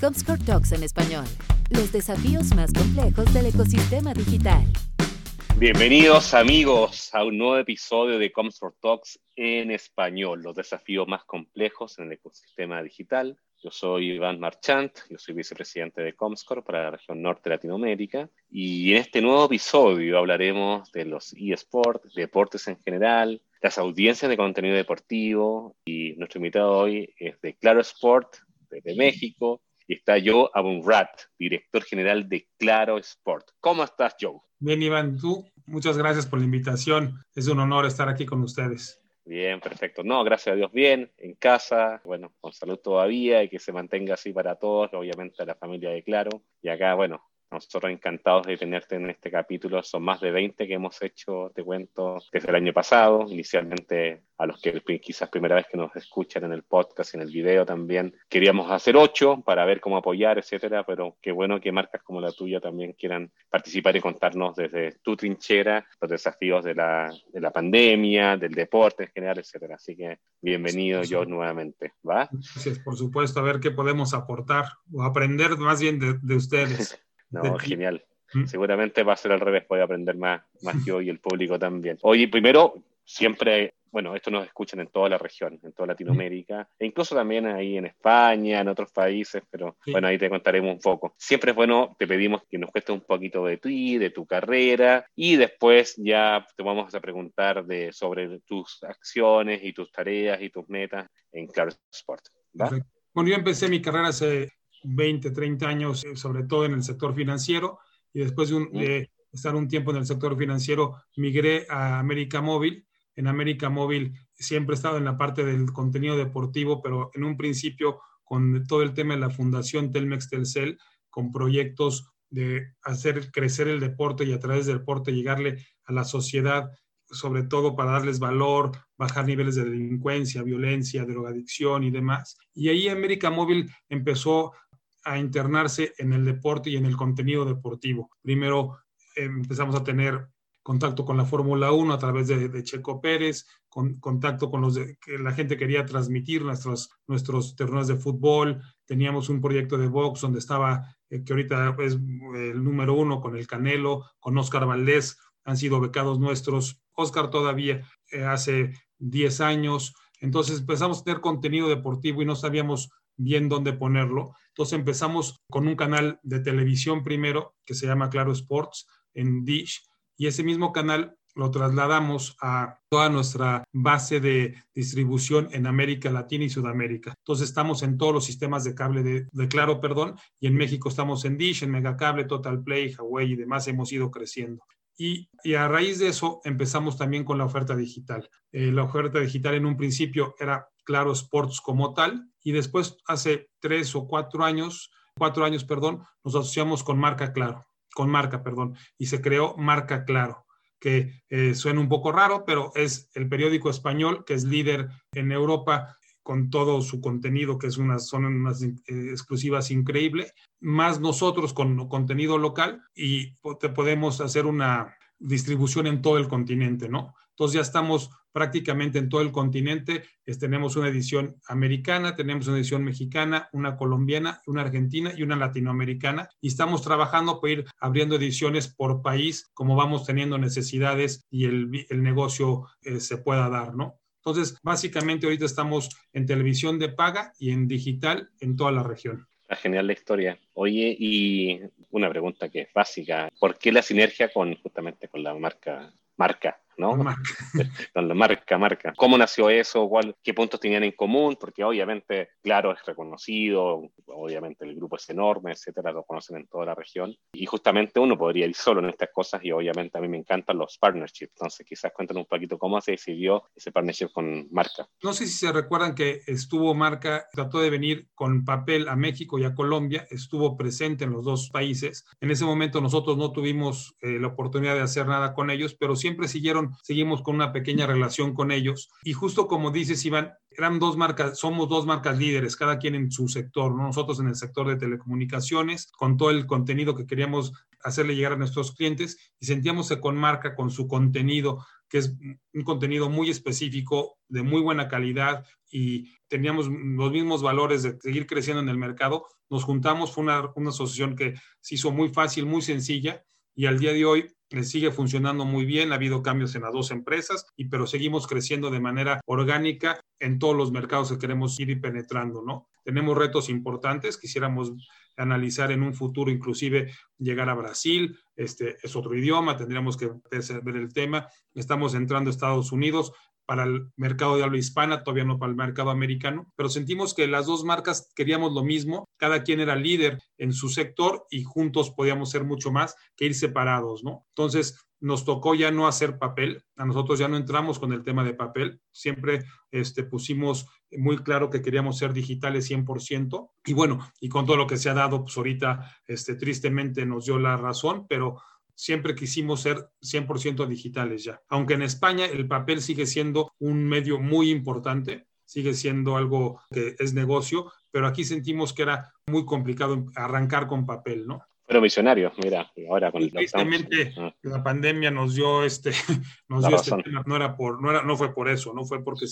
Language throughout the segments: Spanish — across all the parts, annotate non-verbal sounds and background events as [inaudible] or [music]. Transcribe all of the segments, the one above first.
Comscore Talks en español. Los desafíos más complejos del ecosistema digital. Bienvenidos amigos a un nuevo episodio de Comscore Talks en español, los desafíos más complejos en el ecosistema digital. Yo soy Iván Marchant, yo soy vicepresidente de Comscore para la región norte de Latinoamérica y en este nuevo episodio hablaremos de los eSports, deportes en general, las audiencias de contenido deportivo y nuestro invitado hoy es de Claro Sport, desde México, y está Joe Abunrat, director general de Claro Sport. ¿Cómo estás, Joe? Bien, Iván, tú, muchas gracias por la invitación. Es un honor estar aquí con ustedes. Bien, perfecto. No, gracias a Dios, bien, en casa, bueno, con salud todavía y que se mantenga así para todos, obviamente a la familia de Claro. Y acá, bueno, nosotros encantados de tenerte en este capítulo. Son más de 20 que hemos hecho, te cuento, desde el año pasado. Inicialmente, a los que quizás primera vez que nos escuchan en el podcast y en el video también, queríamos hacer 8 para ver cómo apoyar, etcétera. Pero qué bueno que marcas como la tuya también quieran participar y contarnos desde tu trinchera los desafíos de la, de la pandemia, del deporte en general, etcétera. Así que bienvenido yo nuevamente. ¿va? Gracias, por supuesto, a ver qué podemos aportar o aprender más bien de, de ustedes. [laughs] No, genial. ¿Mm? Seguramente va a ser al revés, puede aprender más, más yo y el público también. Oye, primero, siempre, bueno, esto nos escuchan en toda la región, en toda Latinoamérica, e incluso también ahí en España, en otros países, pero bueno, ahí te contaremos un poco. Siempre es bueno, te pedimos que nos cueste un poquito de ti, de tu carrera, y después ya te vamos a preguntar de, sobre tus acciones y tus tareas y tus metas en Claro Sport. Bueno, yo empecé mi carrera hace 20, 30 años, eh, sobre todo en el sector financiero, y después de, estar un tiempo en el sector financiero, migré a América Móvil. En América Móvil siempre he estado en la parte del contenido deportivo, pero en un principio con todo el tema de la Fundación Telmex Telcel, con proyectos de hacer crecer el deporte y a través del deporte llegarle a la sociedad, sobre todo para darles valor, bajar niveles de delincuencia, violencia, drogadicción y demás. Y ahí América Móvil empezó a internarse en el deporte y en el contenido deportivo. Primero eh, empezamos a tener contacto con la Fórmula 1 a través de, Checo Pérez, con, contacto con los que la gente quería transmitir nuestros, nuestros torneos de fútbol, teníamos un proyecto de box donde estaba, eh, que ahorita es el número uno con el Canelo, con Oscar Valdés, han sido becados nuestros, Oscar todavía eh, hace 10 años, entonces empezamos a tener contenido deportivo y no sabíamos bien dónde ponerlo. Entonces empezamos con un canal de televisión primero que se llama Claro Sports en Dish y ese mismo canal lo trasladamos a toda nuestra base de distribución en América Latina y Sudamérica. Entonces estamos en todos los sistemas de cable de, Claro, perdón, y en México estamos en Dish, en Megacable, Total Play, Huawei y demás, hemos ido creciendo. Y, a raíz de eso empezamos también con la oferta digital. Eh, la oferta digital en un principio era Claro Sports como tal, y después hace tres o cuatro años, cuatro años, perdón, nos asociamos con Marca Claro, con Marca, perdón, y se creó Marca Claro, que eh, suena un poco raro, pero es el periódico español que es líder en Europa con todo su contenido, que es una, son unas eh, exclusivas increíble, más nosotros con contenido local y te podemos hacer una distribución en todo el continente, ¿no? Entonces ya estamos prácticamente en todo el continente. tenemos una edición americana, tenemos una edición mexicana, una colombiana, una argentina y una latinoamericana. Y estamos trabajando por ir abriendo ediciones por país, como vamos teniendo necesidades y el, negocio eh, se pueda dar, ¿no? Entonces, básicamente ahorita estamos en televisión de paga y en digital en toda la región. Está genial la historia. Oye, y una pregunta que es básica. ¿Por qué la sinergia con justamente con la marca marca ¿no? [laughs] La marca, marca. ¿Cómo nació eso? ¿Cuál, ¿Qué puntos tenían en común? Porque obviamente, claro, es reconocido, obviamente el grupo es enorme, etcétera, lo conocen en toda la región. Y justamente uno podría ir solo en estas cosas y obviamente a mí me encantan los partnerships. Entonces, quizás cuéntanos un poquito cómo se decidió ese partnership con Marca. No sé si se recuerdan que estuvo Marca, trató de venir con papel a México y a Colombia, estuvo presente en los dos países. En ese momento nosotros no tuvimos eh, la oportunidad de hacer nada con ellos, pero siempre siguieron seguimos con una pequeña relación con ellos. Y justo como dices, Iván, eran dos marcas, somos dos marcas líderes, cada quien en su sector, nosotros en el sector de telecomunicaciones, con todo el contenido que queríamos hacerle llegar a nuestros clientes y sentíamos con marca, con su contenido, que es un contenido muy específico, de muy buena calidad y teníamos los mismos valores de seguir creciendo en el mercado, nos juntamos, fue una, una asociación que se hizo muy fácil, muy sencilla y al día de hoy sigue funcionando muy bien, ha habido cambios en las dos empresas, y, pero seguimos creciendo de manera orgánica en todos los mercados que queremos ir penetrando, ¿no? Tenemos retos importantes, quisiéramos analizar en un futuro inclusive llegar a Brasil, este es otro idioma, tendríamos que ver el tema, estamos entrando a Estados Unidos, para el mercado de habla hispana, todavía no para el mercado americano, pero sentimos que las dos marcas queríamos lo mismo, cada quien era líder en su sector y juntos podíamos ser mucho más que ir separados, ¿no? Entonces, nos tocó ya no hacer papel, a nosotros ya no entramos con el tema de papel, siempre este, pusimos muy claro que queríamos ser digitales 100%, y bueno, y con todo lo que se ha dado, pues ahorita este, tristemente nos dio la razón, pero siempre quisimos ser 100% digitales ya. Aunque en España el papel sigue siendo un medio muy importante, sigue siendo algo que es negocio, pero aquí sentimos que era muy complicado arrancar con papel, ¿no? Pero visionario, mira, ahora con el Tristemente, ah. la pandemia nos dio este, [laughs] nos dio este tema, no era por, no era, no fue por eso, no fue porque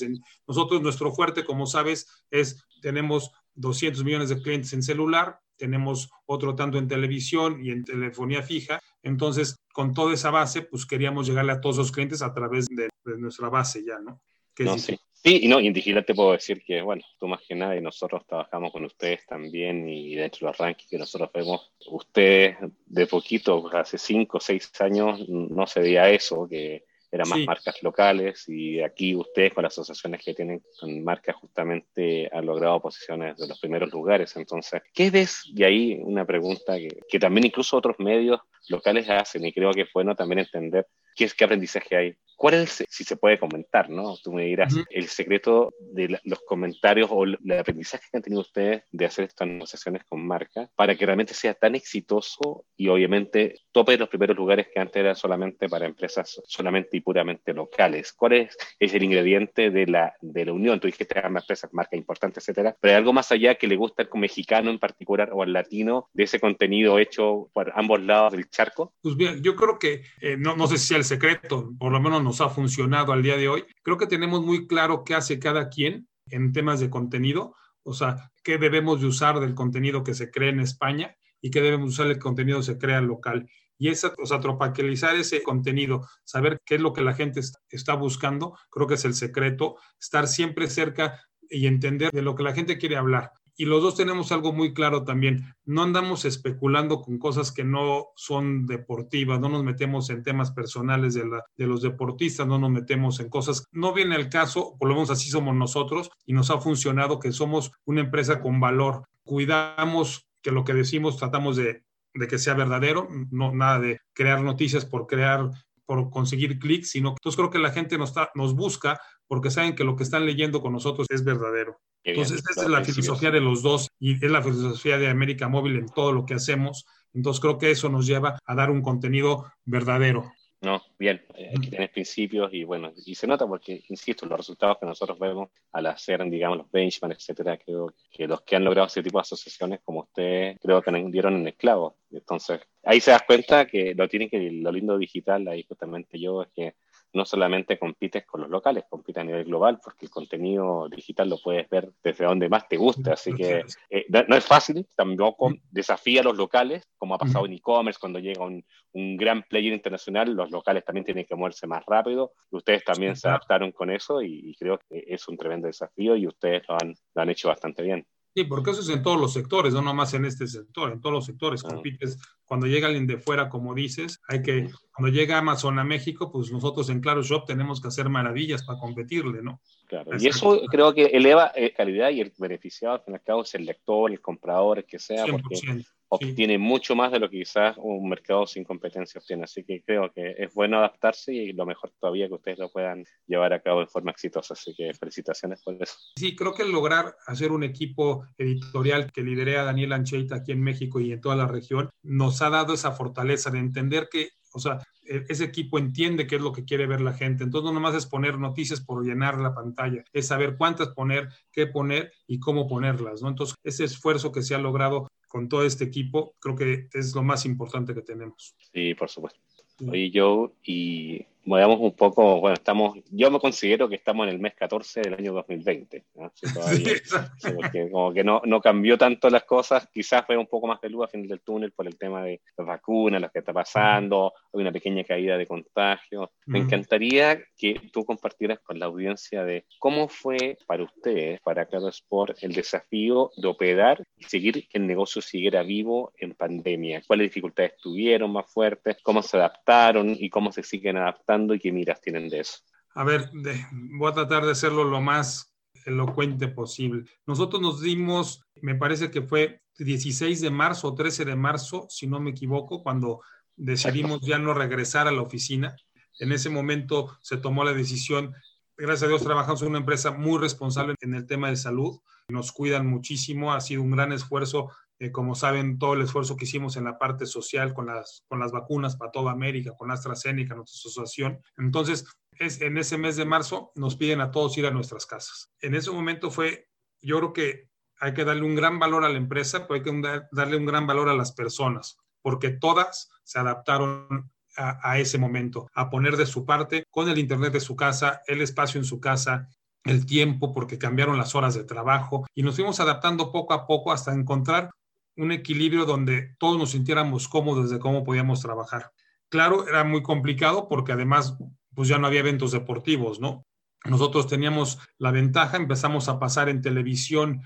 nosotros nuestro fuerte, como sabes, es tenemos 200 millones de clientes en celular, tenemos otro tanto en televisión y en telefonía fija. Entonces, con toda esa base, pues queríamos llegarle a todos los clientes a través de, nuestra base ya, ¿no? no sí. sí, y no, y en digital te puedo decir que, bueno, tú más que nada, y nosotros trabajamos con ustedes también, y dentro de los rankings que nosotros vemos, ustedes de poquito, hace cinco o seis años, no se veía eso, que eran más marcas locales y aquí ustedes con las asociaciones que tienen con marcas justamente han logrado posiciones de los primeros lugares. Entonces, ¿qué ves? Y ahí una pregunta que, que también incluso otros medios locales hacen y creo que es bueno también entender qué es qué aprendizaje hay ¿Cuál es, si se puede comentar, no? Tú me dirás, el secreto de los comentarios o el aprendizaje que han tenido ustedes de hacer estas negociaciones con marca para que realmente sea tan exitoso y obviamente tope los primeros lugares que antes era solamente para empresas solamente y puramente locales. ¿Cuál es, el ingrediente de la, de la unión? Tú dijiste que empresas, marcas importantes, etcétera, pero hay algo más allá que le gusta al mexicano en particular o al latino de ese contenido hecho por ambos lados del charco? Pues bien, yo creo que, eh, no, no sé si sea secreto, por lo menos no ha funcionado al día de hoy. Creo que tenemos muy claro qué hace cada quien en temas de contenido, o sea, qué debemos de usar del contenido que se crea en España y qué debemos usar del contenido que se crea local. Y esa, o sea, tropicalizar ese contenido, saber qué es lo que la gente está buscando, creo que es el secreto, estar siempre cerca y entender de lo que la gente quiere hablar y los dos tenemos algo muy claro también. No andamos especulando con cosas que no son deportivas, no nos metemos en temas personales de, los deportistas, no nos metemos en cosas. No viene el caso, por lo menos así somos nosotros y nos ha funcionado que somos una empresa con valor. Cuidamos que lo que decimos tratamos de, que sea verdadero, no nada de crear noticias por crear por conseguir clics, sino que entonces creo que la gente nos busca porque saben que lo que están leyendo con nosotros es verdadero. Entonces, esa es la filosofía de los dos y es la filosofía de América Móvil en todo lo que hacemos. Entonces, creo que eso nos lleva a dar un contenido verdadero. No, bien, aquí tienes principios y bueno, y se nota porque, insisto, los resultados que nosotros vemos al hacer, digamos, los benchmarks, etcétera, creo que los que han logrado ese tipo de asociaciones como usted, creo que dieron en esclavo. Entonces, ahí se das cuenta que lo tiene que, lo lindo digital, ahí justamente yo, es que no solamente compites con los locales, compites a nivel global, porque el contenido digital lo puedes ver desde donde más te guste. Así que eh, no, es fácil, tampoco desafía a los locales, como ha pasado en e-commerce, cuando llega un, un, gran player internacional, los locales también tienen que moverse más rápido. Ustedes también se adaptaron con eso y, creo que es un tremendo desafío y ustedes lo han, lo han hecho bastante bien. Sí, porque eso es en todos los sectores, no nomás en este sector, en todos los sectores. Compites, cuando llega alguien de fuera, como dices, hay que, cuando llega Amazon a México, pues nosotros en Claro Shop tenemos que hacer maravillas para competirle, ¿no? Claro, y eso creo que eleva eh, calidad y el beneficiado al fin y al cabo es el lector, el comprador, el que sea, porque obtiene mucho más de lo que quizás un mercado sin competencia obtiene. Así que creo que es bueno adaptarse y lo mejor todavía que ustedes lo puedan llevar a cabo de forma exitosa. Así que felicitaciones por eso. Sí, creo que lograr hacer un equipo editorial que lidere a Daniel Ancheita aquí en México y en toda la región nos ha dado esa fortaleza de entender que o sea, e, ese equipo entiende qué es lo que quiere ver la gente. Entonces, no nomás es poner noticias por llenar la pantalla, es saber cuántas poner, qué poner y cómo ponerlas, ¿no? Entonces, ese esfuerzo que se ha logrado con todo este equipo, creo que es lo más importante que tenemos. Sí, por supuesto. Oye, Joe, y veamos un poco, bueno, estamos, yo me considero que estamos en el mes 14 del año 2020, [laughs] porque como que no, no cambió tanto las cosas, quizás fue un poco más de luz a fin del túnel por el tema de las vacunas, lo que está pasando, hay una pequeña caída de contagios. Me encantaría que tú compartieras con la audiencia de cómo fue para ustedes, para Claro Sport, el desafío de operar y seguir que el negocio siguiera vivo en pandemia. ¿Cuáles dificultades tuvieron más fuertes? ¿Cómo se adaptaron y cómo se siguen adaptando y qué miras tienen de eso? A ver, voy a tratar de hacerlo lo más elocuente posible. Nosotros nos dimos, me parece que fue 16 de marzo o 13 de marzo, si no me equivoco, cuando decidimos ya no regresar a la oficina. En ese momento se tomó la decisión gracias a Dios trabajamos en una empresa muy responsable en el tema de salud. Nos cuidan muchísimo, ha sido un gran esfuerzo. Eh, como saben, todo el esfuerzo que hicimos en la parte social con las, con las vacunas para toda América, con AstraZeneca, nuestra asociación. Entonces, es, en ese mes de marzo nos piden a todos ir a nuestras casas. En ese momento fue, yo creo que hay que darle un gran valor a la empresa, pero hay que darle un gran valor a las personas, porque todas se adaptaron a, ese momento, a poner de su parte con el Internet de su casa, el espacio en su casa, el tiempo, porque cambiaron las horas de trabajo y nos fuimos adaptando poco a poco hasta encontrar un equilibrio donde todos nos sintiéramos cómodos de cómo podíamos trabajar. Claro, era muy complicado porque además pues ya no había eventos deportivos, ¿no? Nosotros teníamos la ventaja, empezamos a pasar en televisión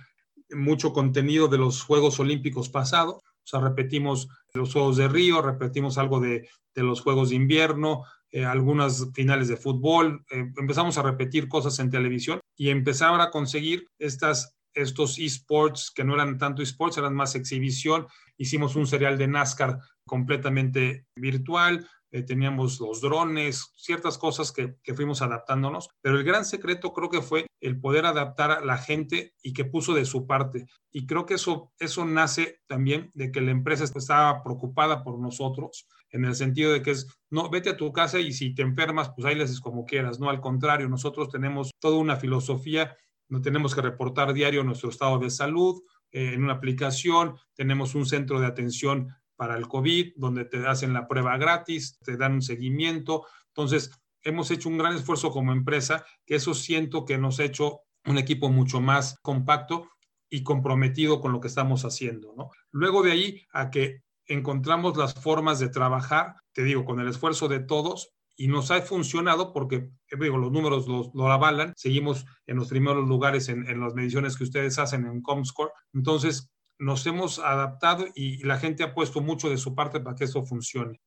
mucho contenido de los Juegos Olímpicos pasados, o sea, repetimos los Juegos de Río, repetimos algo de, los Juegos de Invierno, eh, algunas finales de fútbol, eh, empezamos a repetir cosas en televisión y empezar a conseguir estas, estos esports que no eran tanto esports, eran más exhibición. Hicimos un serial de NASCAR completamente virtual, eh, teníamos los drones, ciertas cosas que, que, fuimos adaptándonos, pero el gran secreto creo que fue el poder adaptar a la gente y que puso de su parte. Y creo que eso, eso nace también de que la empresa estaba preocupada por nosotros, en el sentido de que es, no, vete a tu casa y si te enfermas, pues ahí le haces como quieras, no, al contrario, nosotros tenemos toda una filosofía, no tenemos que reportar diario nuestro estado de salud, eh, en una aplicación, tenemos un centro de atención para el COVID, donde te hacen la prueba gratis, te dan un seguimiento. Entonces, hemos hecho un gran esfuerzo como empresa, que eso siento que nos ha hecho un equipo mucho más compacto y comprometido con lo que estamos haciendo. ¿no? Luego de ahí a que encontramos las formas de trabajar, te digo, con el esfuerzo de todos, y nos ha funcionado porque, digo, los números lo, avalan, seguimos en los primeros lugares en, en, las mediciones que ustedes hacen en Comscore, entonces nos hemos adaptado y la gente ha puesto mucho de su parte para que eso funcione.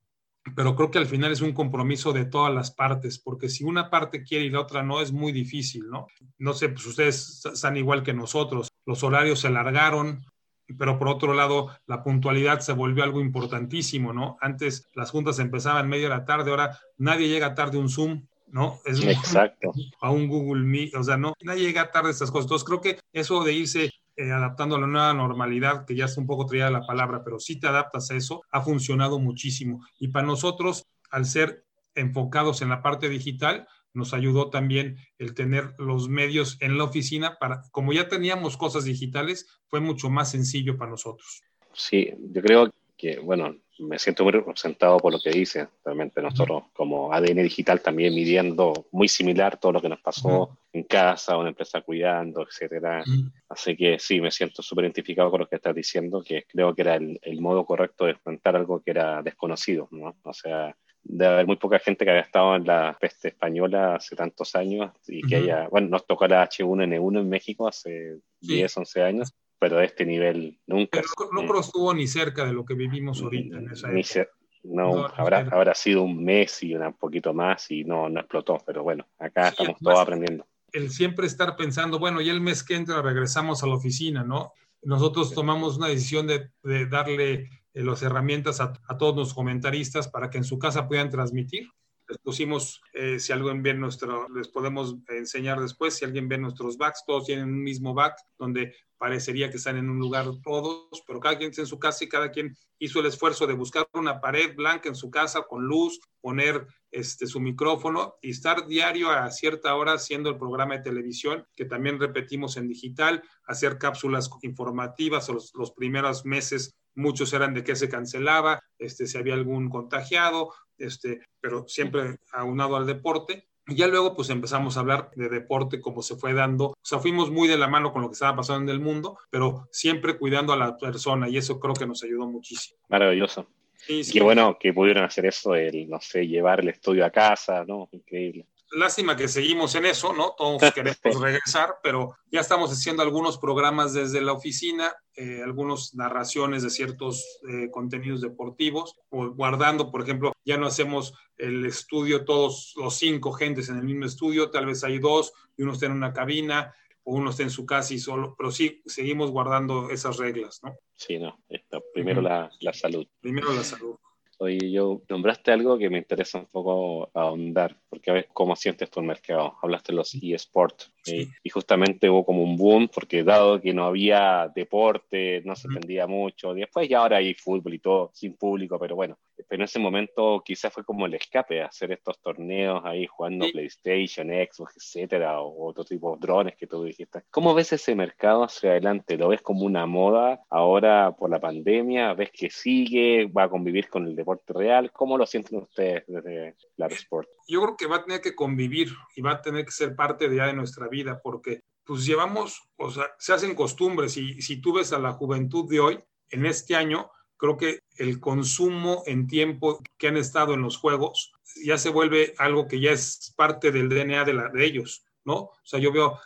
Pero creo que al final es un compromiso de todas las partes, porque si una parte quiere y la otra no, es muy difícil, ¿no? No sé, pues ustedes están igual que nosotros, los horarios se alargaron, pero por otro lado, la puntualidad se volvió algo importantísimo, ¿no? Antes las juntas empezaban media de la tarde, ahora nadie llega tarde a un Zoom, ¿no? Es Exacto. [laughs] A un Google Meet, o sea, no, nadie llega tarde a estas cosas. Entonces creo que eso de irse eh, adaptando a la nueva normalidad, que ya es un poco traída la palabra, pero si te adaptas a eso, ha funcionado muchísimo. Y para nosotros, al ser enfocados en la parte digital, nos ayudó también el tener los medios en la oficina para, como ya teníamos cosas digitales, fue mucho más sencillo para nosotros. Sí, yo creo que, bueno, me siento muy representado por lo que dice. Realmente nosotros como ADN digital también midiendo muy similar todo lo que nos pasó en casa, una empresa cuidando, etcétera. Así que sí, me siento súper identificado con lo que estás diciendo, que creo que era el, el, modo correcto de enfrentar algo que era desconocido, ¿no? O sea, de haber muy poca gente que había estado en la peste española hace tantos años y que haya, bueno, nos tocó la H1N1 en México hace 10, 11 años pero de este nivel nunca. no, no estuvo ni cerca de lo que vivimos ahorita en esa época. no, habrá, habrá sido un mes y un poquito más y no, no explotó, pero bueno, acá estamos todos aprendiendo. El siempre estar pensando, bueno, y el mes que entra regresamos a la oficina, ¿no? Nosotros tomamos una decisión de, de darle las herramientas a, a, todos los comentaristas para que en su casa puedan transmitir. Les pusimos, eh, si alguien ve nuestro, les podemos enseñar después, si alguien ve nuestros backs, todos tienen un mismo back, donde parecería que están en un lugar todos, pero cada quien está en su casa y cada quien hizo el esfuerzo de buscar una pared blanca en su casa con luz, poner este, su micrófono y estar diario a cierta hora haciendo el programa de televisión, que también repetimos en digital, hacer cápsulas informativas los, los primeros meses muchos eran de que se cancelaba, este, si había algún contagiado, este, pero siempre aunado al deporte. Y ya luego pues empezamos a hablar de deporte como se fue dando. O sea, fuimos muy de la mano con lo que estaba pasando en el mundo, pero siempre cuidando a la persona y eso creo que nos ayudó muchísimo. Maravilloso. Sí, Qué bueno que pudieron hacer eso, el, no sé, llevar el estudio a casa, ¿no? Increíble lástima que seguimos en eso, ¿no? Todos [laughs] queremos regresar, pero ya estamos haciendo algunos programas desde la oficina, eh, algunas narraciones de ciertos eh, contenidos deportivos, o guardando, por ejemplo, ya no hacemos el estudio todos los cinco gentes en el mismo estudio, tal vez hay dos y uno está en una cabina o uno está en su casa y solo, pero sí seguimos guardando esas reglas, ¿no? Sí, no, primero la, la salud. Primero la salud. Oye, yo nombraste algo que me interesa un poco ahondar, porque a ver cómo sientes tu mercado. Hablaste de los eSports eh, y justamente hubo como un boom, porque dado que no había deporte, no se entendía mucho, después ya ahora hay fútbol y todo sin público, pero bueno, pero en ese momento quizás fue como el escape, hacer estos torneos ahí jugando PlayStation, Xbox, etcétera, o otro tipo de drones que tú dijiste. ¿Cómo ves ese mercado hacia adelante? ¿Lo ves como una moda ahora por la pandemia? ¿Ves que sigue? ¿Va a convivir con el deporte real? ¿Cómo lo sienten ustedes desde la Sport? Yo creo que va a tener que convivir y va a tener que ser parte de ya de nuestra vida, porque pues llevamos, o sea, se hacen costumbres y si tú ves a la juventud de hoy, en este año, creo que el consumo en tiempo que han estado en los juegos ya se vuelve algo que ya es parte del DNA de, la, de ellos. ¿No? O sea, yo veo,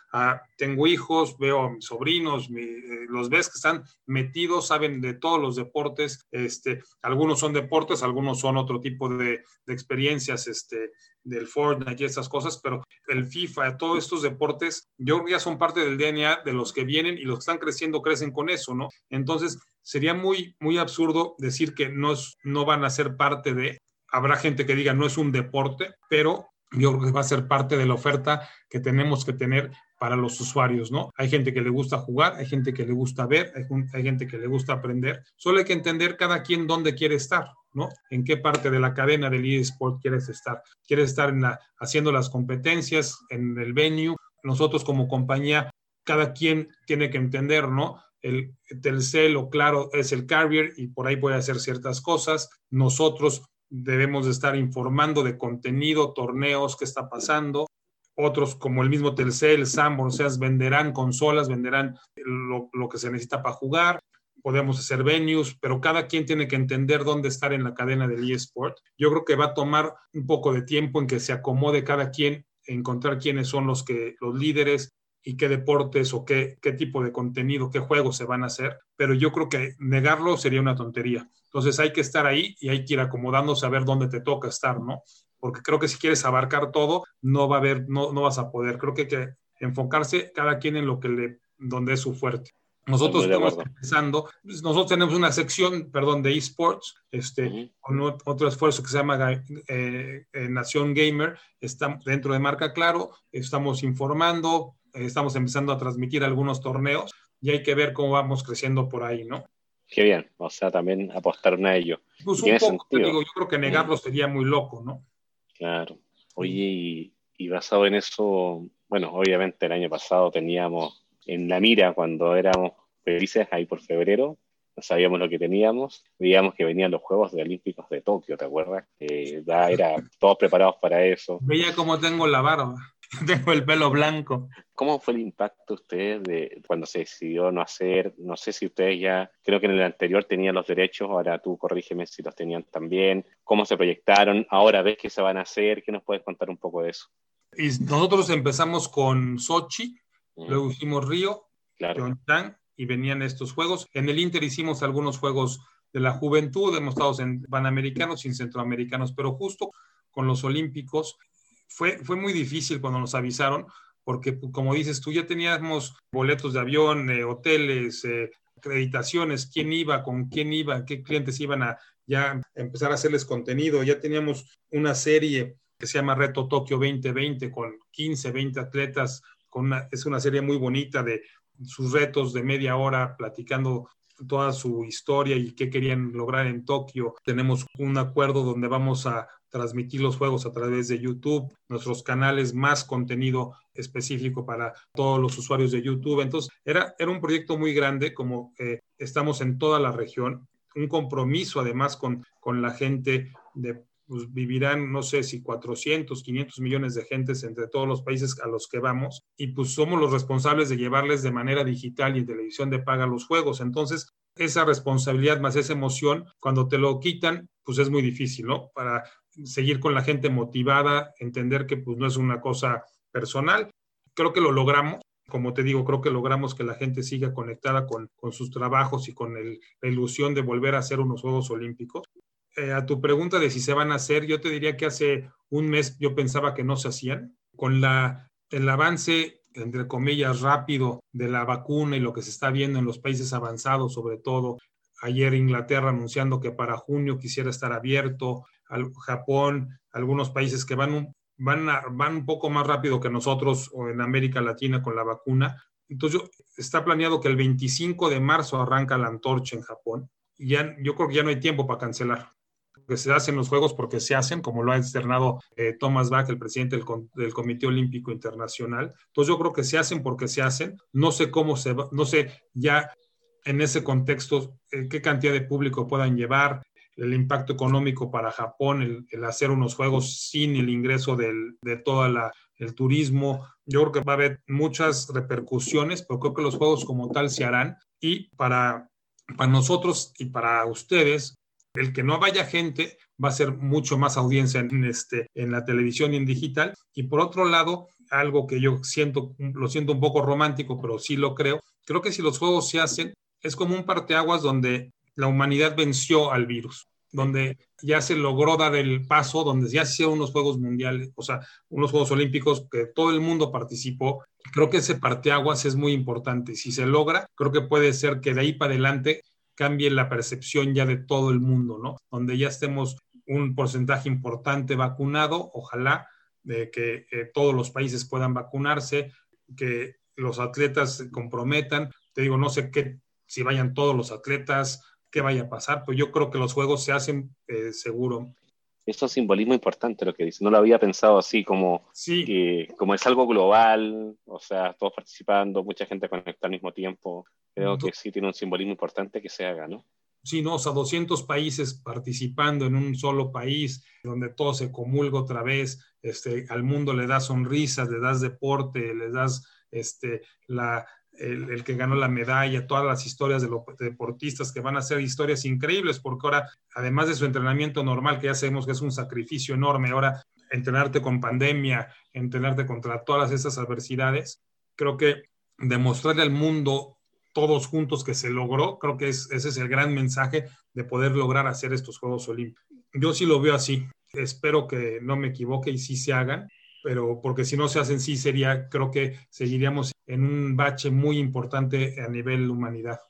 tengo hijos, veo a mis sobrinos, eh, los ves que están metidos, saben de todos los deportes, este, algunos son deportes, algunos son otro tipo de, experiencias, este, del Fortnite y estas cosas, pero el FIFA, todos estos deportes, yo ya son parte del DNA de los que vienen y los que están creciendo crecen con eso, ¿no? Entonces, sería muy, muy absurdo decir que no, no van a ser parte de, habrá gente que diga no es un deporte, pero yo creo que va a ser parte de la oferta que tenemos que tener para los usuarios, ¿no? Hay gente que le gusta jugar, hay gente que le gusta ver, hay, gente que le gusta aprender. Solo hay que entender cada quien dónde quiere estar, ¿no? En qué parte de la cadena del eSport quieres estar. ¿Quieres estar en la, haciendo las competencias, en el venue? Nosotros como compañía, cada quien tiene que entender, ¿no? El Telcel o Claro es el carrier y por ahí puede hacer ciertas cosas. Nosotros debemos de estar informando de contenido, torneos, qué está pasando. Otros, como el mismo Telcel, sea, venderán consolas, venderán lo, lo, que se necesita para jugar. Podemos hacer venues, pero cada quien tiene que entender dónde estar en la cadena del eSport. Yo creo que va a tomar un poco de tiempo en que se acomode cada quien, encontrar quiénes son los, que, los líderes, y qué deportes o qué, qué tipo de contenido, qué juegos se van a hacer, pero yo creo que negarlo sería una tontería. Entonces hay que estar ahí y hay que ir acomodándose a ver dónde te toca estar, ¿no? Porque creo que si quieres abarcar todo, no va a haber, no, no vas a poder. Creo que hay que enfocarse cada quien en lo que le, donde es su fuerte. Nosotros estamos empezando, nosotros tenemos una sección, perdón, de esports, este, con otro esfuerzo que se llama eh, eh, Nación Gamer, está dentro de Marca Claro, estamos informando, estamos empezando a transmitir algunos torneos y hay que ver cómo vamos creciendo por ahí, ¿no? Qué bien, o sea, también apostaron a ello. Pues un poco, digo, yo creo que negarlo sería muy loco, ¿no? Claro. Oye, y, basado en eso, bueno, obviamente el año pasado teníamos en la mira cuando éramos felices ahí por febrero, no sabíamos lo que teníamos, veíamos que venían los Juegos Olímpicos de Tokio, ¿te acuerdas? ya era [laughs] todos preparados para eso. Veía cómo tengo la barba. [laughs] Tengo el pelo blanco. ¿Cómo fue el impacto ustedes de cuando se decidió no hacer? No sé si ustedes ya, creo que en el anterior tenían los derechos, ahora tú corrígeme si los tenían también. ¿Cómo se proyectaron? Ahora ves que se van a hacer. ¿Qué nos puedes contar un poco de eso? Y nosotros empezamos con Sochi, mm. luego hicimos Río, claro. y venían estos juegos. En el Inter hicimos algunos juegos de la juventud, hemos estado en panamericanos y en centroamericanos, pero justo con los olímpicos fue, fue muy difícil cuando nos avisaron, porque pues, como dices tú, ya teníamos boletos de avión, eh, hoteles, eh, acreditaciones, quién iba, con quién iba, qué clientes iban a ya empezar a hacerles contenido. Ya teníamos una serie que se llama Reto Tokio 2020 con 15, 20 atletas. Con es una serie muy bonita de sus retos de media hora platicando toda su historia y qué querían lograr en Tokio. Tenemos un acuerdo donde vamos a transmitir los juegos a través de YouTube, nuestros canales, más contenido específico para todos los usuarios de YouTube. Entonces, era, era un proyecto muy grande, como eh, estamos en toda la región. un compromiso además con, con la gente de pues, vivirán, no sé si 400, 500 millones de gentes entre todos los países a los que vamos y pues somos los responsables de llevarles de manera digital y en televisión de paga los juegos. Entonces, esa responsabilidad más esa emoción, cuando te lo quitan, pues es muy difícil, ¿no? Para seguir con la gente motivada, entender que pues no es una cosa personal. Creo que lo logramos. Como te digo, creo que logramos que la gente siga conectada con, con sus trabajos y con la ilusión de volver a hacer unos Juegos Olímpicos. Eh, a tu pregunta de si se van a hacer, yo te diría que hace un mes yo pensaba que no se hacían. Con la, el avance, entre comillas, rápido de la vacuna y lo que se está viendo en los países avanzados, sobre todo ayer Inglaterra anunciando que para junio quisiera estar abierto, Japón, algunos países que van un, van, van un poco más rápido que nosotros o en América Latina con la vacuna. Entonces, está planeado que el 25 de marzo arranca la antorcha en Japón. Y ya, yo creo que ya no hay tiempo para cancelar que se hacen los Juegos porque se hacen, como lo ha externado eh, Thomas Bach, el presidente del, Comité Olímpico Internacional. Entonces yo creo que se hacen porque se hacen. No sé cómo se va, no sé ya en ese contexto eh, qué cantidad de público puedan llevar, el impacto económico para Japón, el, hacer unos juegos sin el ingreso del, de todo el turismo. Yo creo que va a haber muchas repercusiones, pero creo que los juegos como tal se harán. Y para, para nosotros y para ustedes, el que no vaya gente va a ser mucho más audiencia en, este, en la televisión y en digital. Y por otro lado, algo que yo siento, lo siento un poco romántico, pero sí lo creo, creo que si los juegos se hacen, es como un parteaguas donde la humanidad venció al virus, donde ya se logró dar el paso, donde ya se hicieron unos Juegos Mundiales, o sea, unos Juegos Olímpicos que todo el mundo participó. Creo que ese parteaguas es muy importante. Si se logra, creo que puede ser que de ahí para adelante cambie la percepción ya de todo el mundo, ¿no? Donde ya estemos un porcentaje importante vacunado, ojalá de que eh, todos los países puedan vacunarse, que los atletas se comprometan. Te digo, no sé qué, si vayan todos los atletas, qué vaya a pasar, pues yo creo que los juegos se hacen eh, seguro. Eso es simbolismo importante lo que dice. No lo había pensado así como, que, como es algo global, o sea, todos participando, mucha gente conectada al mismo tiempo. Creo que sí tiene un simbolismo importante que se haga, ¿no? Sí, no, o sea, 200 países participando en un solo país, donde todo se comulga otra vez, este, al mundo le das sonrisas, le das deporte, le das este, la, el, que ganó la medalla, todas las historias de los deportistas que van a ser historias increíbles, porque ahora, además de su entrenamiento normal, que ya sabemos que es un sacrificio enorme, ahora entrenarte con pandemia, entrenarte contra todas esas adversidades, creo que demostrarle al mundo todos juntos que se logró, creo que ese es el gran mensaje de poder lograr hacer estos Juegos Olímpicos. Yo sí lo veo así, espero que no me equivoque y sí se hagan, pero porque si no se hacen sí sería, creo que seguiríamos en un bache muy importante a nivel humanidad.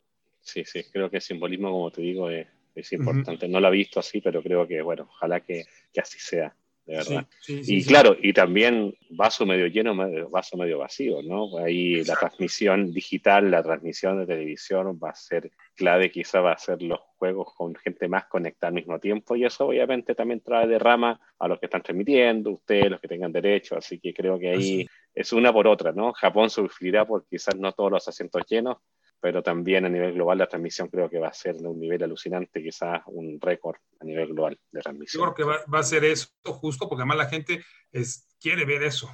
Sí, sí, creo que el simbolismo, como te digo, es, importante. No lo he visto así, pero creo que, bueno, ojalá que, que así sea de verdad. y claro, y también vaso medio lleno, vaso medio vacío, ¿no? Ahí la transmisión digital, la transmisión de televisión va a ser clave, quizá va a ser los juegos con gente más conectada al mismo tiempo y eso obviamente también trae derrama a los que están transmitiendo, ustedes, los que tengan derecho, así que creo que ahí es una por otra, ¿no? Japón sufrirá por quizás no todos los asientos llenos, pero también a nivel global la transmisión creo que va a ser de un nivel alucinante, quizás un récord a nivel global de transmisión. Yo creo que va, a ser eso justo, porque además la gente es, quiere ver eso,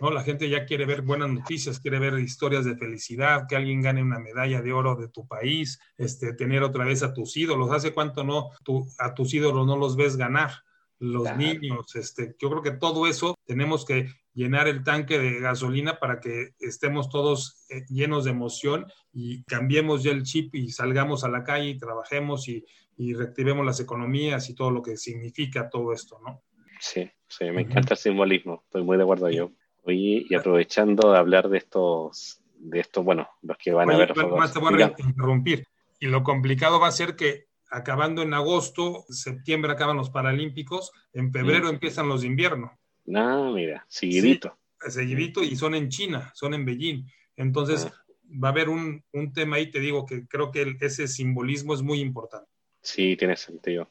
¿no? La gente ya quiere ver buenas noticias, quiere ver historias de felicidad, que alguien gane una medalla de oro de tu país, este, tener otra vez a tus ídolos. ¿Hace cuánto no a tus ídolos no los ves ganar? Los niños, este, yo creo que todo eso tenemos que llenar el tanque de gasolina para que estemos todos eh, llenos de emoción y cambiemos ya el chip y salgamos a la calle y trabajemos y, y reactivemos las economías y todo lo que significa todo esto, ¿no? Sí, sí, me encanta el simbolismo, estoy muy de acuerdo yo. Oye, y aprovechando de hablar de estos, de estos, bueno, los que van a ver. Más te voy a interrumpir. Y lo complicado va a ser que acabando en agosto, septiembre acaban los Paralímpicos, en febrero mm. empiezan los de invierno. No, mira, seguidito. seguidito y son en China, son en Beijing. Entonces, ah. va a haber un, tema ahí, te digo, que creo que ese simbolismo es muy importante. Sí, tiene sentido.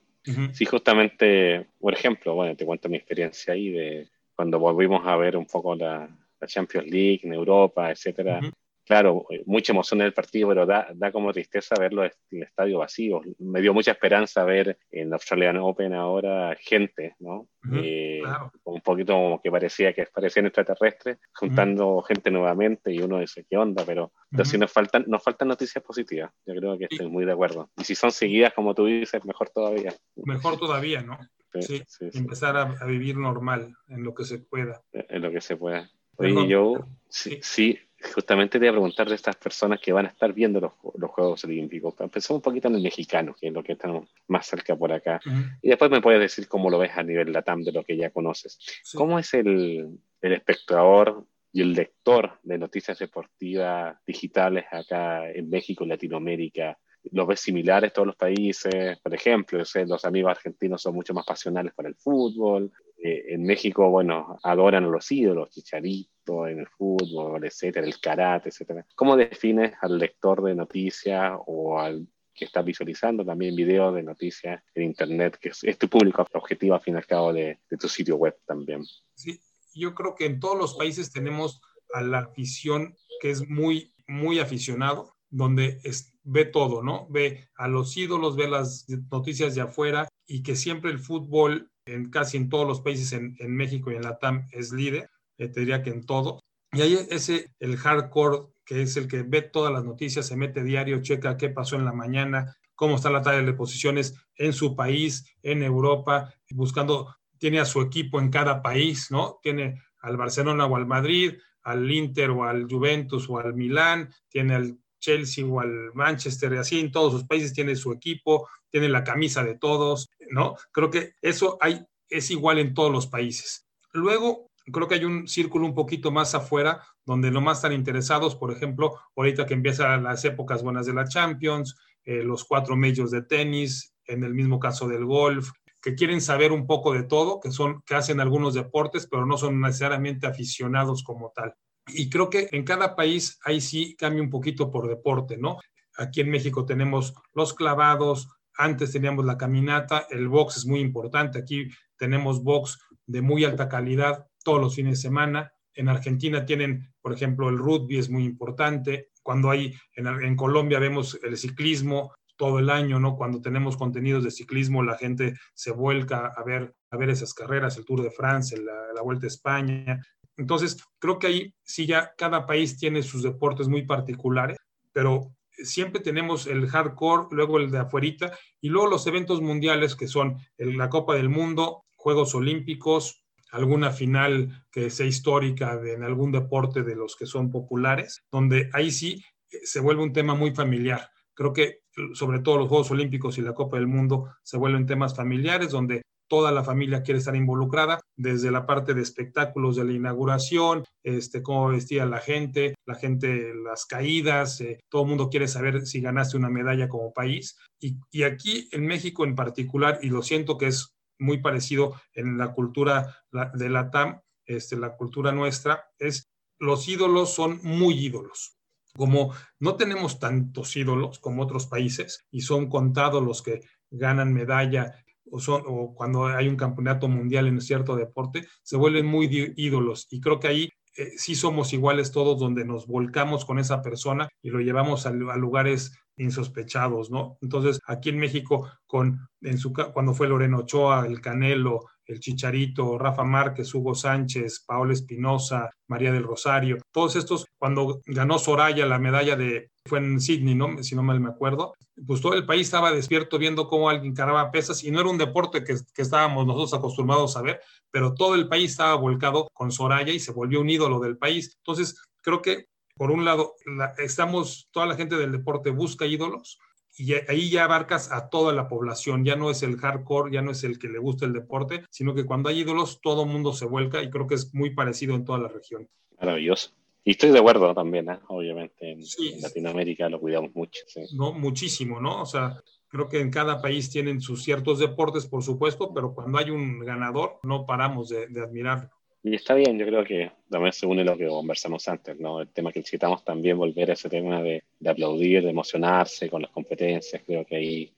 Sí, justamente, por ejemplo, bueno, te cuento mi experiencia ahí de cuando volvimos a ver un poco la, Champions League en Europa, etcétera. Claro, mucha emoción en el partido, pero da, da como tristeza verlo en el estadio vacío. Me dio mucha esperanza ver en la Australian Open ahora gente, ¿no? Eh, un poquito como que parecía que parecían extraterrestres, juntando gente nuevamente y uno dice, ¿qué onda? Pero, si nos faltan, nos faltan noticias positivas, yo creo que estoy muy de acuerdo. Y si son seguidas, como tú dices, mejor todavía. Mejor todavía, ¿no? Sí, empezar a, vivir normal en lo que se pueda. En lo que se pueda. Oye, yo, sí, sí, justamente te iba a preguntar de estas personas que van a estar viendo los, los Juegos Olímpicos. Empezamos un poquito en el mexicano, que es lo que estamos más cerca por acá. Y después me puedes decir cómo lo ves a nivel LATAM de lo que ya conoces. ¿Cómo es el, el espectador y el lector de noticias deportivas digitales acá en México y Latinoamérica? ¿Lo ves similares todos los países? Por ejemplo, los amigos argentinos son mucho más pasionales para el fútbol. Eh, en México, bueno, adoran a los ídolos, Chicharito en el fútbol, etcétera, el karate, etcétera. ¿Cómo defines al lector de noticias o al que está visualizando también videos de noticias en Internet, que es, tu público objetivo al fin y al cabo de, tu sitio web también? Sí, yo creo que en todos los países tenemos a la afición que es muy, muy aficionado, donde ve todo, ¿no? Ve a los ídolos, ve las noticias de afuera y que siempre el fútbol en casi en todos los países en, México y en la TAM es líder, eh, te diría que en todo. Y ahí ese, el hardcore, que es el que ve todas las noticias, se mete diario, checa qué pasó en la mañana, cómo está la talla de posiciones en su país, en Europa, buscando, tiene a su equipo en cada país, ¿no? Tiene al Barcelona o al Madrid, al Inter o al Juventus o al Milán, tiene al Chelsea o Manchester, y así en todos sus países tiene su equipo, tiene la camisa de todos, ¿no? Creo que eso hay, es igual en todos los países. Luego, creo que hay un círculo un poquito más afuera, donde no más están interesados, por ejemplo, ahorita que empiezan las épocas buenas de la Champions, eh, los cuatro medios de tenis, en el mismo caso del golf, que quieren saber un poco de todo, que son, que hacen algunos deportes, pero no son necesariamente aficionados como tal. Y creo que en cada país ahí sí cambia un poquito por deporte, ¿no? Aquí en México tenemos los clavados, antes teníamos la caminata, el box es muy importante. Aquí tenemos box de muy alta calidad todos los fines de semana. En Argentina tienen, por ejemplo, el rugby es muy importante. Cuando hay, en, Colombia vemos el ciclismo todo el año, ¿no? Cuando tenemos contenidos de ciclismo, la gente se vuelca a ver, a ver esas carreras, el Tour de France, la, la Vuelta a España. Entonces, creo que ahí sí ya cada país tiene sus deportes muy particulares, pero siempre tenemos el hardcore, luego el de afuerita y luego los eventos mundiales que son la Copa del Mundo, Juegos Olímpicos, alguna final que sea histórica de, en algún deporte de los que son populares, donde ahí sí eh, se vuelve un tema muy familiar. Creo que sobre todo los Juegos Olímpicos y la Copa del Mundo se vuelven temas familiares donde toda la familia quiere estar involucrada, desde la parte de espectáculos de la inauguración, este, cómo vestía la gente, la gente, las caídas, eh, todo el mundo quiere saber si ganaste una medalla como país. Y, aquí en México en particular, y lo siento que es muy parecido en la cultura de la TAM, este, la cultura nuestra, es los ídolos son muy ídolos. Como no tenemos tantos ídolos como otros países y son contados los que ganan medalla o, son, o cuando hay un campeonato mundial en cierto deporte, se vuelven muy ídolos. Y creo que ahí eh, sí somos iguales todos, donde nos volcamos con esa persona y lo llevamos a, a lugares insospechados, ¿no? Entonces, aquí en México, con, en su, cuando fue Loreno Ochoa, el Canelo, el Chicharito, Rafa Márquez, Hugo Sánchez, Paola Espinosa, María del Rosario, todos estos, cuando ganó Soraya la medalla de, fue en Sydney, ¿no? si no mal me acuerdo, pues todo el país estaba despierto viendo cómo alguien cargaba pesas y no era un deporte que, que estábamos nosotros acostumbrados a ver, pero todo el país estaba volcado con Soraya y se volvió un ídolo del país. Entonces, creo que por un lado, estamos, toda la gente del deporte busca ídolos, y ahí ya abarcas a toda la población, ya no es el hardcore, ya no es el que le gusta el deporte, sino que cuando hay ídolos todo el mundo se vuelca y creo que es muy parecido en toda la región. Maravilloso. Y estoy de acuerdo también, ¿eh? obviamente, en, Latinoamérica lo cuidamos mucho. No, muchísimo, ¿no? O sea, creo que en cada país tienen sus ciertos deportes, por supuesto, pero cuando hay un ganador no paramos de, de admirarlo. Y está bien, yo creo que también se une lo que conversamos antes, ¿no? El tema que necesitamos también volver a ese tema de, de aplaudir, de emocionarse con las competencias. Creo que ahí,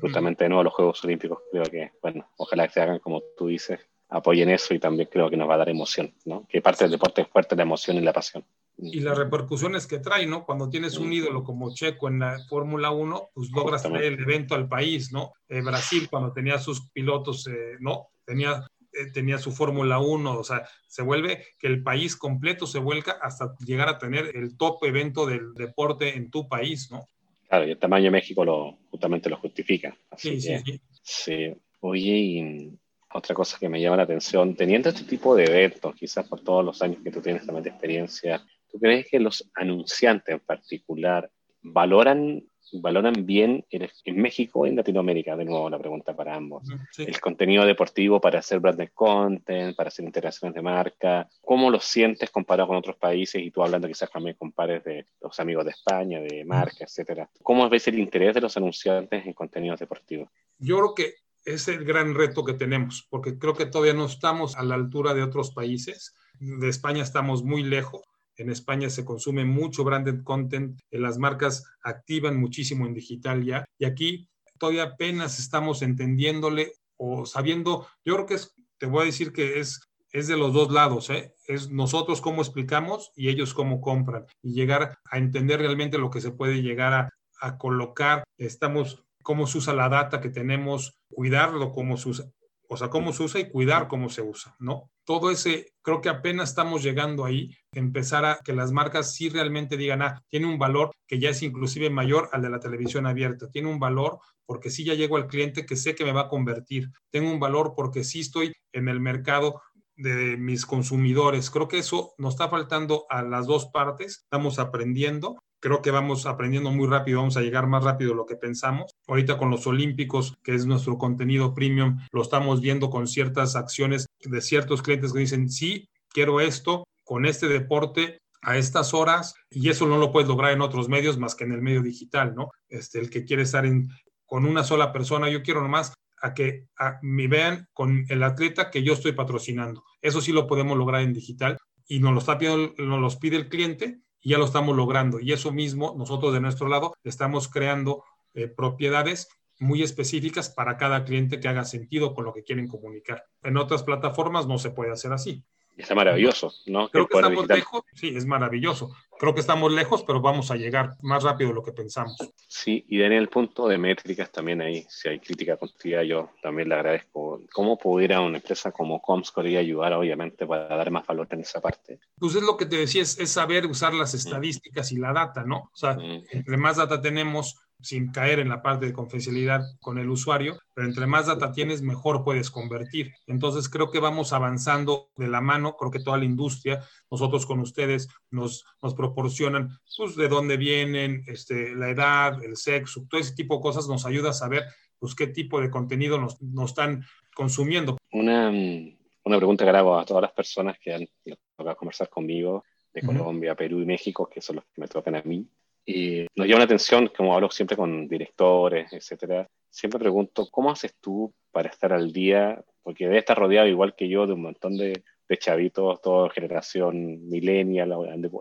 justamente de nuevo, los Juegos Olímpicos, creo que, bueno, ojalá que se hagan como tú dices, apoyen eso y también creo que nos va a dar emoción, ¿no? Que parte del deporte es fuerte la emoción y la pasión. y las repercusiones que trae, ¿no? Cuando tienes un ídolo como Checo en la Fórmula 1, pues logras traer el evento al país, ¿no? Eh, Brasil, cuando tenía sus pilotos, eh, ¿no? Tenía, tenía su Fórmula 1, o sea, se vuelve que el país completo se vuelca hasta llegar a tener el top evento del deporte en tu país, ¿no? Claro, y el tamaño de México lo, justamente lo justifica. sí, sí, sí. Sí. Oye, y otra cosa que me llama la atención, teniendo este tipo de eventos, quizás por todos los años que tú tienes también de experiencia, ¿tú crees que los anunciantes en particular valoran, valoran bien en, México o en Latinoamérica? De nuevo, la pregunta para ambos. El contenido deportivo para hacer branded content, para hacer integraciones de marca, ¿cómo lo sientes comparado con otros países? Y tú hablando quizás también con pares de los amigos de España, de marca, etcétera. ¿Cómo ves el interés de los anunciantes en contenidos deportivos? Yo creo que es el gran reto que tenemos, porque creo que todavía no estamos a la altura de otros países. De España estamos muy lejos. En España se consume mucho branded content, las marcas activan muchísimo en digital ya, y aquí todavía apenas estamos entendiéndole o sabiendo, yo creo que es, te voy a decir que es, es de los dos lados, ¿eh? es nosotros cómo explicamos y ellos cómo compran, y llegar a entender realmente lo que se puede llegar a, a colocar. Estamos cómo se usa la data que tenemos, cuidarlo, cómo se usa, o sea, cómo se usa y cuidar cómo se usa, ¿no? Todo ese, creo que apenas estamos llegando ahí, empezar a que las marcas sí realmente digan, ah, tiene un valor que ya es inclusive mayor al de la televisión abierta, tiene un valor porque sí ya llego al cliente que sé que me va a convertir, tengo un valor porque sí estoy en el mercado de mis consumidores. Creo que eso nos está faltando a las dos partes, estamos aprendiendo creo que vamos aprendiendo muy rápido, vamos a llegar más rápido de lo que pensamos. Ahorita con los Olímpicos, que es nuestro contenido premium, lo estamos viendo con ciertas acciones de ciertos clientes que dicen, sí, quiero esto con este deporte a estas horas y eso no lo puedes lograr en otros medios más que en el medio digital, ¿no? Este, el que quiere estar con una sola persona, yo quiero nomás a que me vean con el atleta que yo estoy patrocinando. Eso sí lo podemos lograr en digital y nos lo está pidiendo, nos los pide el cliente y ya lo estamos logrando. Y eso mismo, nosotros de nuestro lado estamos creando eh, propiedades muy específicas para cada cliente que haga sentido con lo que quieren comunicar. En otras plataformas no se puede hacer así. Está maravilloso, ¿no? Creo que estamos lejos, sí, es maravilloso. Creo que estamos lejos, pero vamos a llegar más rápido de lo que pensamos. Sí, y en el punto de métricas también ahí, si hay crítica construida, yo también le agradezco. ¿Cómo pudiera una empresa como Comscore ayudar, obviamente, para dar más valor en esa parte? Pues es lo que te decía, es, saber usar las mm. estadísticas y la data, ¿no? O sea, mm. entre más data tenemos, sin caer en la parte de confidencialidad con el usuario, pero entre más data tienes, mejor puedes convertir. Entonces creo que vamos avanzando de la mano, creo que toda la industria, nosotros con ustedes nos, nos proporcionan pues de dónde vienen, este, la edad, el sexo, todo ese tipo de cosas nos ayuda a saber pues qué tipo de contenido nos, nos están consumiendo. Una, una pregunta que hago a todas las personas que han tocado conversar conmigo de Colombia, Perú y México, que son los que me tocan a mí. Y nos llama la atención, como hablo siempre con directores, etcétera, siempre pregunto, ¿cómo haces tú para estar al día? Porque debe estar rodeado, igual que yo, de un montón de, chavitos, toda generación millennial,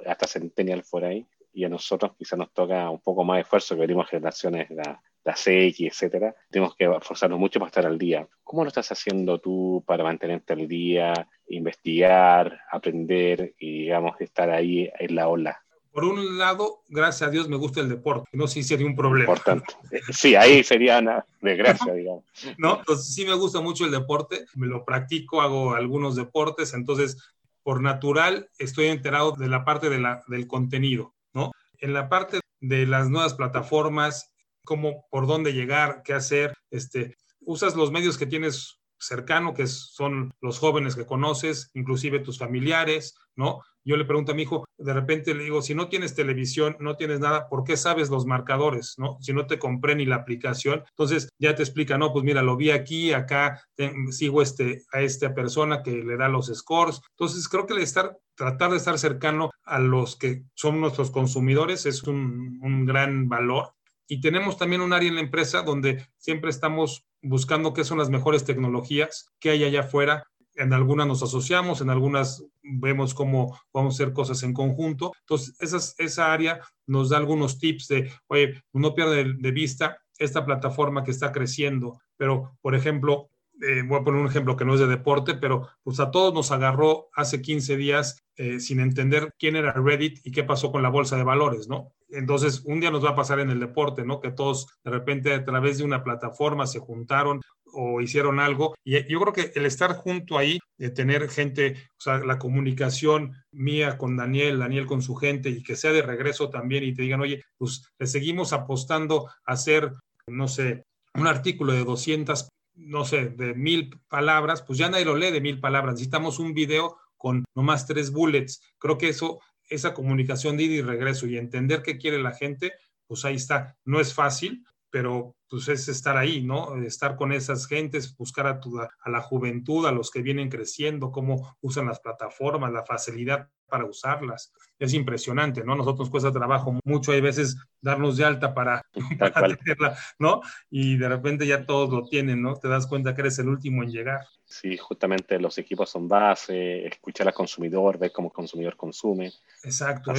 hasta centennial por ahí. Y a nosotros quizás nos toca un poco más de esfuerzo, que venimos generaciones de la, la CX, etcétera. Tenemos que esforzarnos mucho para estar al día. ¿Cómo lo estás haciendo tú para mantenerte al día, investigar, aprender y, digamos, estar ahí en la ola? Por un lado, gracias a Dios me gusta el deporte, no sé si sería un problema. Importante. Sí, ahí sería una desgracia, digamos. [laughs] No, entonces sí me gusta mucho el deporte, me lo practico, hago algunos deportes, entonces por natural estoy enterado de la parte de la, del contenido, ¿no? En la parte de las nuevas plataformas, cómo, por dónde llegar, qué hacer, este, usas los medios que tienes cercano, que son los jóvenes que conoces, inclusive tus familiares, ¿no? Yo le pregunto a mi hijo, de repente le digo, si no tienes televisión, no tienes nada, ¿por qué sabes los marcadores, no? Si no te compré ni la aplicación, entonces ya te explica, no, pues mira, lo vi aquí, acá sigo este, a esta persona que le da los scores. Entonces creo que estar, tratar de estar cercano a los que son nuestros consumidores es un gran valor. Y tenemos también un área en la empresa donde siempre estamos buscando qué son las mejores tecnologías que hay allá afuera. En algunas nos asociamos, en algunas vemos cómo vamos a hacer cosas en conjunto. Entonces, esas, esa área nos da algunos tips de, oye, no pierde de vista esta plataforma que está creciendo, pero, por ejemplo, eh, voy a poner un ejemplo que no es de deporte, pero pues a todos nos agarró hace 15 días eh, sin entender quién era Reddit y qué pasó con la bolsa de valores, ¿no? Entonces, un día nos va a pasar en el deporte, ¿no? Que todos de repente a través de una plataforma se juntaron o hicieron algo. Y yo creo que el estar junto ahí, de tener gente, o sea, la comunicación mía con Daniel, Daniel con su gente y que sea de regreso también y te digan, oye, pues le seguimos apostando a hacer, no sé, un artículo de 200 no sé, de mil palabras, pues ya nadie lo lee de mil palabras. Necesitamos un video con nomás tres bullets. Creo que eso, esa comunicación de ida y regreso y entender qué quiere la gente, pues ahí está. No es fácil, pero pues es estar ahí, ¿no? Estar con esas gentes, buscar a, tu, a la juventud, a los que vienen creciendo, cómo usan las plataformas, la facilidad para usarlas. Es impresionante, ¿no? Nosotros nos cuesta trabajo mucho, hay veces darnos de alta para, [laughs] para tenerla, ¿no? Y de repente ya todos lo tienen, ¿no? Te das cuenta que eres el último en llegar. Sí, justamente los equipos son base, escuchar al consumidor, ver cómo el consumidor consume. Exacto.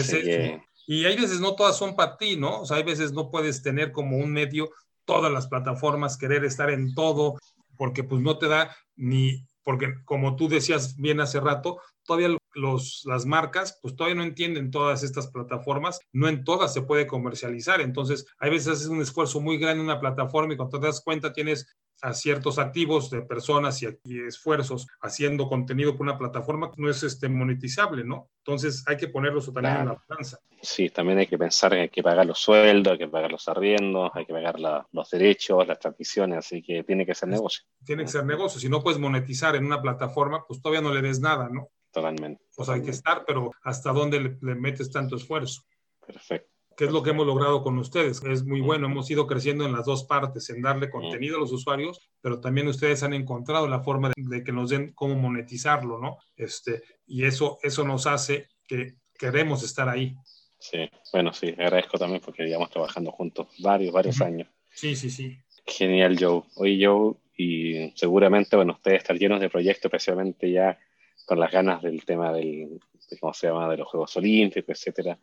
Y hay veces no todas son para ti, ¿no? O sea, hay veces no puedes tener como un medio todas las plataformas, querer estar en todo, porque pues no te da ni, porque como tú decías bien hace rato, todavía los, las marcas pues todavía no entienden todas estas plataformas, no en todas se puede comercializar, entonces hay veces haces un esfuerzo muy grande en una plataforma y cuando te das cuenta tienes a ciertos activos de personas y, esfuerzos haciendo contenido por una plataforma, no es este, monetizable, ¿no? Entonces hay que ponerlo también en la balanza. Sí, también hay que pensar que hay que pagar los sueldos, hay que pagar los arriendos, hay que pagar los derechos, las transmisiones, así que tiene que ser negocio. Tiene que ser negocio. Si no puedes monetizar en una plataforma, pues todavía no le des nada, ¿no? Totalmente. Pues hay que estar, pero ¿hasta dónde le metes tanto esfuerzo? Perfecto que es lo que hemos logrado con ustedes. Es muy bueno, hemos ido creciendo en las dos partes, en darle contenido a los usuarios, pero también ustedes han encontrado la forma de, que nos den cómo monetizarlo, ¿no? Este, y eso, eso nos hace que queremos estar ahí. Sí, bueno, sí, agradezco también porque llevamos trabajando juntos varios, varios años. Sí, sí, sí. Genial, Joe. Hoy, Joe, y seguramente, bueno, ustedes están llenos de proyectos, especialmente ya con las ganas del tema del, ¿cómo se llama?, de los Juegos Olímpicos, etcétera.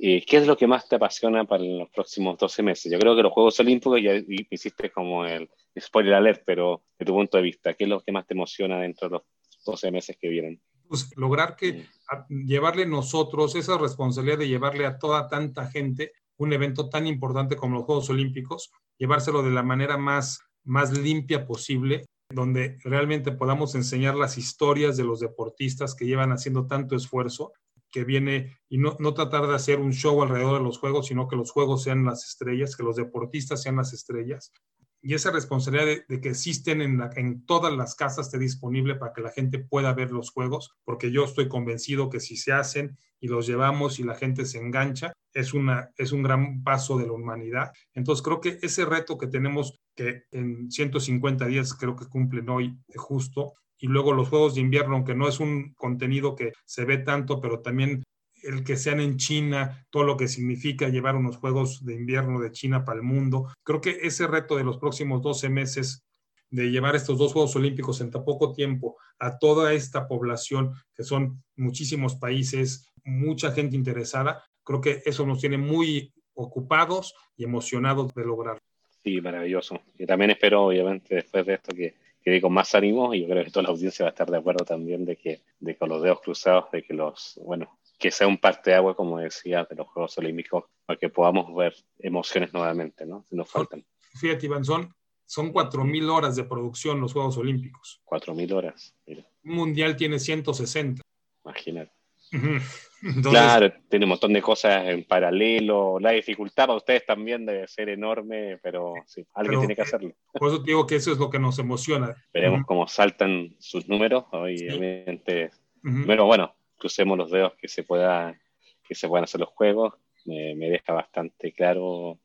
¿Qué es lo que más te apasiona para los próximos 12 meses? Yo creo que los Juegos Olímpicos ya hiciste como el spoiler alert, pero de tu punto de vista, ¿qué es lo que más te emociona dentro de los 12 meses que vienen? Pues lograr que llevarle nosotros esa responsabilidad de llevarle a toda tanta gente un evento tan importante como los Juegos Olímpicos, llevárselo de la manera más, más limpia posible, donde realmente podamos enseñar las historias de los deportistas que llevan haciendo tanto esfuerzo, que viene y no, no tratar de hacer un show alrededor de los juegos, sino que los juegos sean las estrellas, que los deportistas sean las estrellas. Y esa responsabilidad de, que existen en, en todas las casas esté disponible para que la gente pueda ver los juegos, porque yo estoy convencido que si se hacen y los llevamos y la gente se engancha, es, una, es un gran paso de la humanidad. Entonces creo que ese reto que tenemos, que en 150 días creo que cumplen hoy justo, y luego los Juegos de Invierno, aunque no es un contenido que se ve tanto, pero también el que sean en China, todo lo que significa llevar unos Juegos de Invierno de China para el mundo. Creo que ese reto de los próximos 12 meses de llevar estos dos Juegos Olímpicos en tan poco tiempo a toda esta población, que son muchísimos países, mucha gente interesada, creo que eso nos tiene muy ocupados y emocionados de lograr. Sí, maravilloso. Y también espero, obviamente, después de esto que quede con más ánimo y yo creo que toda la audiencia va a estar de acuerdo también de que, de con los dedos cruzados, de que los, bueno, que sea un parte de agua, como decía, de los Juegos Olímpicos, para que podamos ver emociones nuevamente, ¿no? Si nos faltan. Fíjate, Iván, son, son 4.000 horas de producción los Juegos Olímpicos. 4.000 horas, mira. Un mundial tiene 160. Imagínate claro, tiene un montón de cosas en paralelo. La dificultad para ustedes también debe ser enorme, pero sí, alguien tiene que hacerlo. Por eso digo que eso es lo que nos emociona. Veremos cómo saltan sus números, obviamente. Pero bueno, crucemos los dedos que se pueda que se puedan hacer los juegos. Me, deja bastante claro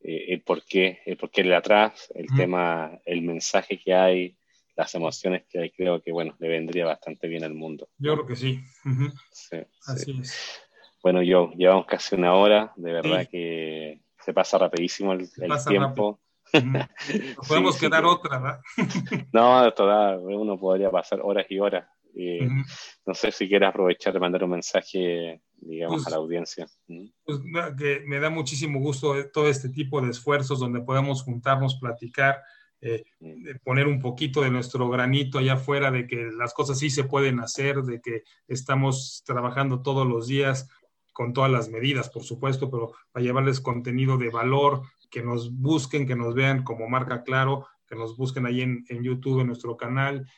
eh, el por qué, el por qué el atrás, el tema, el mensaje que hay, las emociones que hay, creo que, bueno, le vendría bastante bien al mundo. Yo creo que sí. sí Así es. Bueno, yo, llevamos casi una hora, de verdad que se pasa rapidísimo el, tiempo. [laughs] podemos quedar otra, ¿verdad? [laughs] no, toda, uno podría pasar horas y horas. No sé si quieres aprovechar de mandar un mensaje, digamos, pues a la audiencia. Pues que me da muchísimo gusto todo este tipo de esfuerzos donde podemos juntarnos, platicar, eh, poner un poquito de nuestro granito allá afuera, de que las cosas sí se pueden hacer, de que estamos trabajando todos los días con todas las medidas, por supuesto, pero para llevarles contenido de valor, que nos busquen, que nos vean como marca claro, que nos busquen ahí en, en YouTube, en nuestro canal,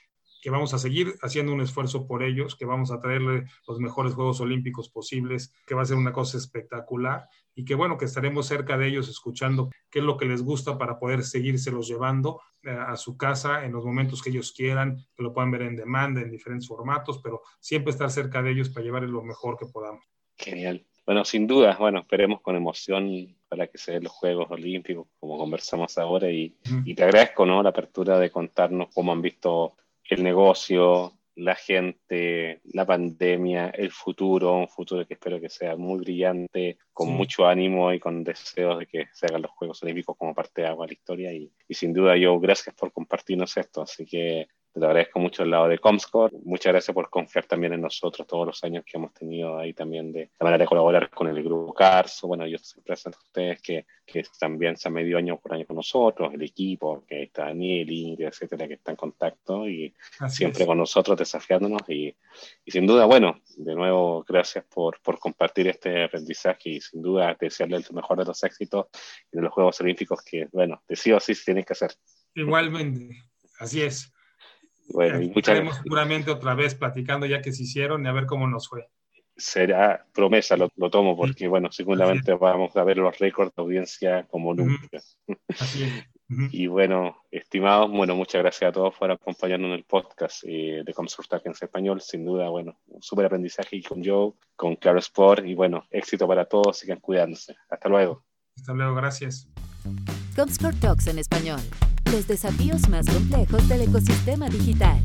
que vamos a seguir haciendo un esfuerzo por ellos, que vamos a traerle los mejores Juegos Olímpicos posibles, que va a ser una cosa espectacular y que bueno, que estaremos cerca de ellos escuchando qué es lo que les gusta para poder seguírselos llevando eh, a su casa en los momentos que ellos quieran, que lo puedan ver en demanda, en diferentes formatos, pero siempre estar cerca de ellos para llevarles lo mejor que podamos. Genial. Bueno, sin duda, bueno, esperemos con emoción para que se den los Juegos Olímpicos, como conversamos ahora, y, y te agradezco, ¿no? La apertura de contarnos cómo han visto el negocio, la gente, la pandemia, el futuro, un futuro que espero que sea muy brillante, con mucho ánimo y con deseos de que se hagan los Juegos Olímpicos como parte de agua la historia. Y, y sin duda yo, gracias por compartirnos esto. Así que te agradezco mucho el lado de Comscore. Muchas gracias por confiar también en nosotros todos los años que hemos tenido ahí también de la manera de colaborar con el grupo Carso. Bueno, yo siempre a ustedes que, que también se han medido año por año con nosotros, el equipo, que está Daniel, Ingrid, etcétera, que está en contacto y siempre con nosotros desafiándonos. Y, y, sin duda, bueno, de nuevo, gracias por, por compartir este aprendizaje y sin duda desearle el mejor de los éxitos y de los Juegos Olímpicos que, bueno, de sí o sí se tienen que hacer. Igualmente, así es. Bueno, y Estaremos seguramente otra vez platicando ya que se hicieron y a ver cómo nos fue. Será promesa, lo, lo tomo, porque bueno, seguramente vamos a ver los récords de audiencia como nunca. Así es. Y bueno, estimados, bueno, muchas gracias a todos por acompañarnos en el podcast eh, de Comsurtac en español. Sin duda, bueno, un súper aprendizaje con Joe, con Claro Sport y bueno, éxito para todos, sigan cuidándose. Hasta luego. Hasta luego, gracias. Comscore Talks en español. Los desafíos más complejos del ecosistema digital.